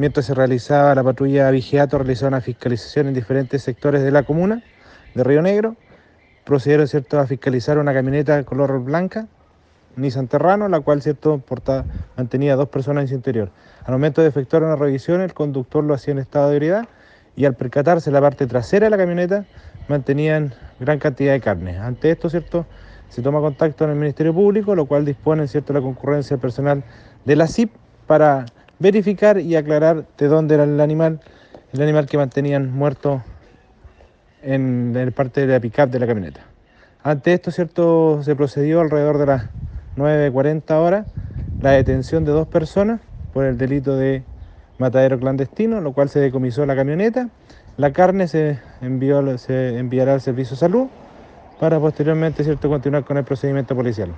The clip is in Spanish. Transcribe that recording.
Mientras se realizaba la patrulla Vigiato, realizó una fiscalización en diferentes sectores de la comuna de Río Negro. Procedieron ¿cierto? a fiscalizar una camioneta color blanca, Nissan Terrano, la cual ¿cierto? Portaba, mantenía dos personas en su interior. Al momento de efectuar una revisión, el conductor lo hacía en estado de ebriedad y al percatarse la parte trasera de la camioneta mantenían gran cantidad de carne. Ante esto, ¿cierto? Se toma contacto en el Ministerio Público, lo cual dispone, ¿cierto?, la concurrencia personal de la CIP para verificar y aclarar de dónde era el animal, el animal que mantenían muerto en, en parte de la pickup de la camioneta. Ante esto, ¿cierto?, se procedió alrededor de las 9.40 horas la detención de dos personas por el delito de matadero clandestino, lo cual se decomisó la camioneta. La carne se, envió, se enviará al Servicio de Salud para posteriormente ¿cierto? continuar con el procedimiento policial.